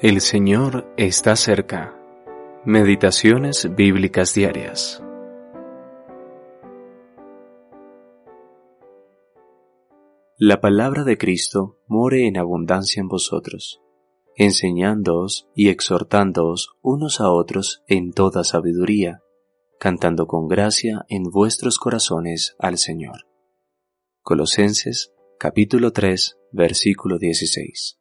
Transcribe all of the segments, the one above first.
El Señor está cerca. Meditaciones bíblicas diarias. La palabra de Cristo more en abundancia en vosotros, enseñándoos y exhortándoos unos a otros en toda sabiduría, cantando con gracia en vuestros corazones al Señor. Colosenses capítulo 3 versículo 16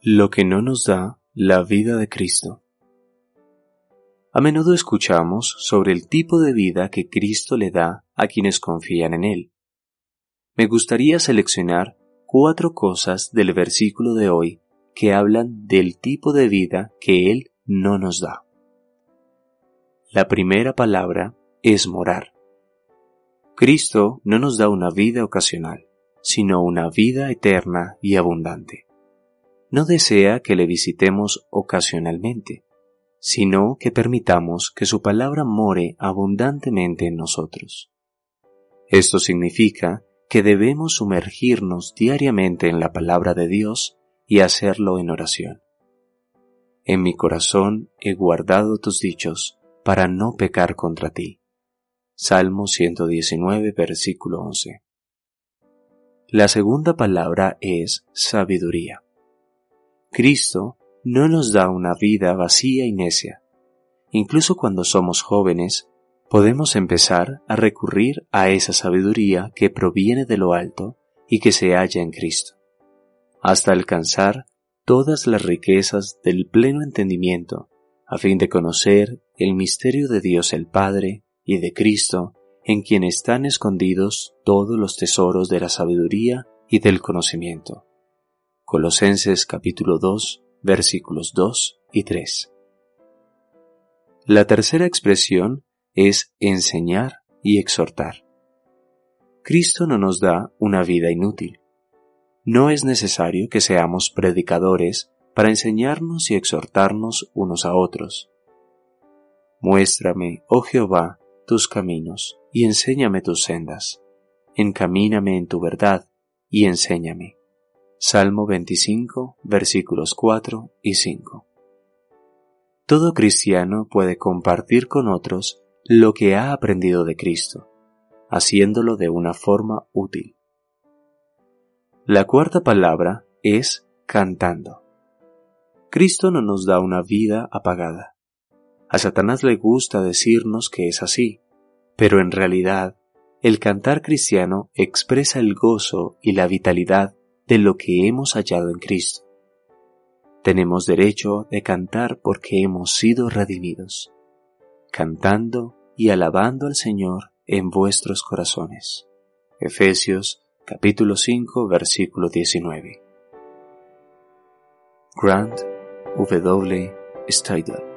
lo que no nos da la vida de Cristo. A menudo escuchamos sobre el tipo de vida que Cristo le da a quienes confían en Él. Me gustaría seleccionar cuatro cosas del versículo de hoy que hablan del tipo de vida que Él no nos da. La primera palabra es morar. Cristo no nos da una vida ocasional, sino una vida eterna y abundante no desea que le visitemos ocasionalmente, sino que permitamos que su palabra more abundantemente en nosotros. Esto significa que debemos sumergirnos diariamente en la palabra de Dios y hacerlo en oración. En mi corazón he guardado tus dichos para no pecar contra ti. Salmo 119, versículo 11. La segunda palabra es sabiduría. Cristo no nos da una vida vacía y necia. Incluso cuando somos jóvenes, podemos empezar a recurrir a esa sabiduría que proviene de lo alto y que se halla en Cristo, hasta alcanzar todas las riquezas del pleno entendimiento, a fin de conocer el misterio de Dios el Padre y de Cristo, en quien están escondidos todos los tesoros de la sabiduría y del conocimiento. Colosenses capítulo 2 versículos 2 y 3. La tercera expresión es enseñar y exhortar. Cristo no nos da una vida inútil. No es necesario que seamos predicadores para enseñarnos y exhortarnos unos a otros. Muéstrame, oh Jehová, tus caminos, y enséñame tus sendas. Encamíname en tu verdad, y enséñame. Salmo 25, versículos 4 y 5. Todo cristiano puede compartir con otros lo que ha aprendido de Cristo, haciéndolo de una forma útil. La cuarta palabra es cantando. Cristo no nos da una vida apagada. A Satanás le gusta decirnos que es así, pero en realidad el cantar cristiano expresa el gozo y la vitalidad de lo que hemos hallado en Cristo. Tenemos derecho de cantar porque hemos sido redimidos, cantando y alabando al Señor en vuestros corazones. Efesios capítulo 5 versículo 19. Grant W. Steidel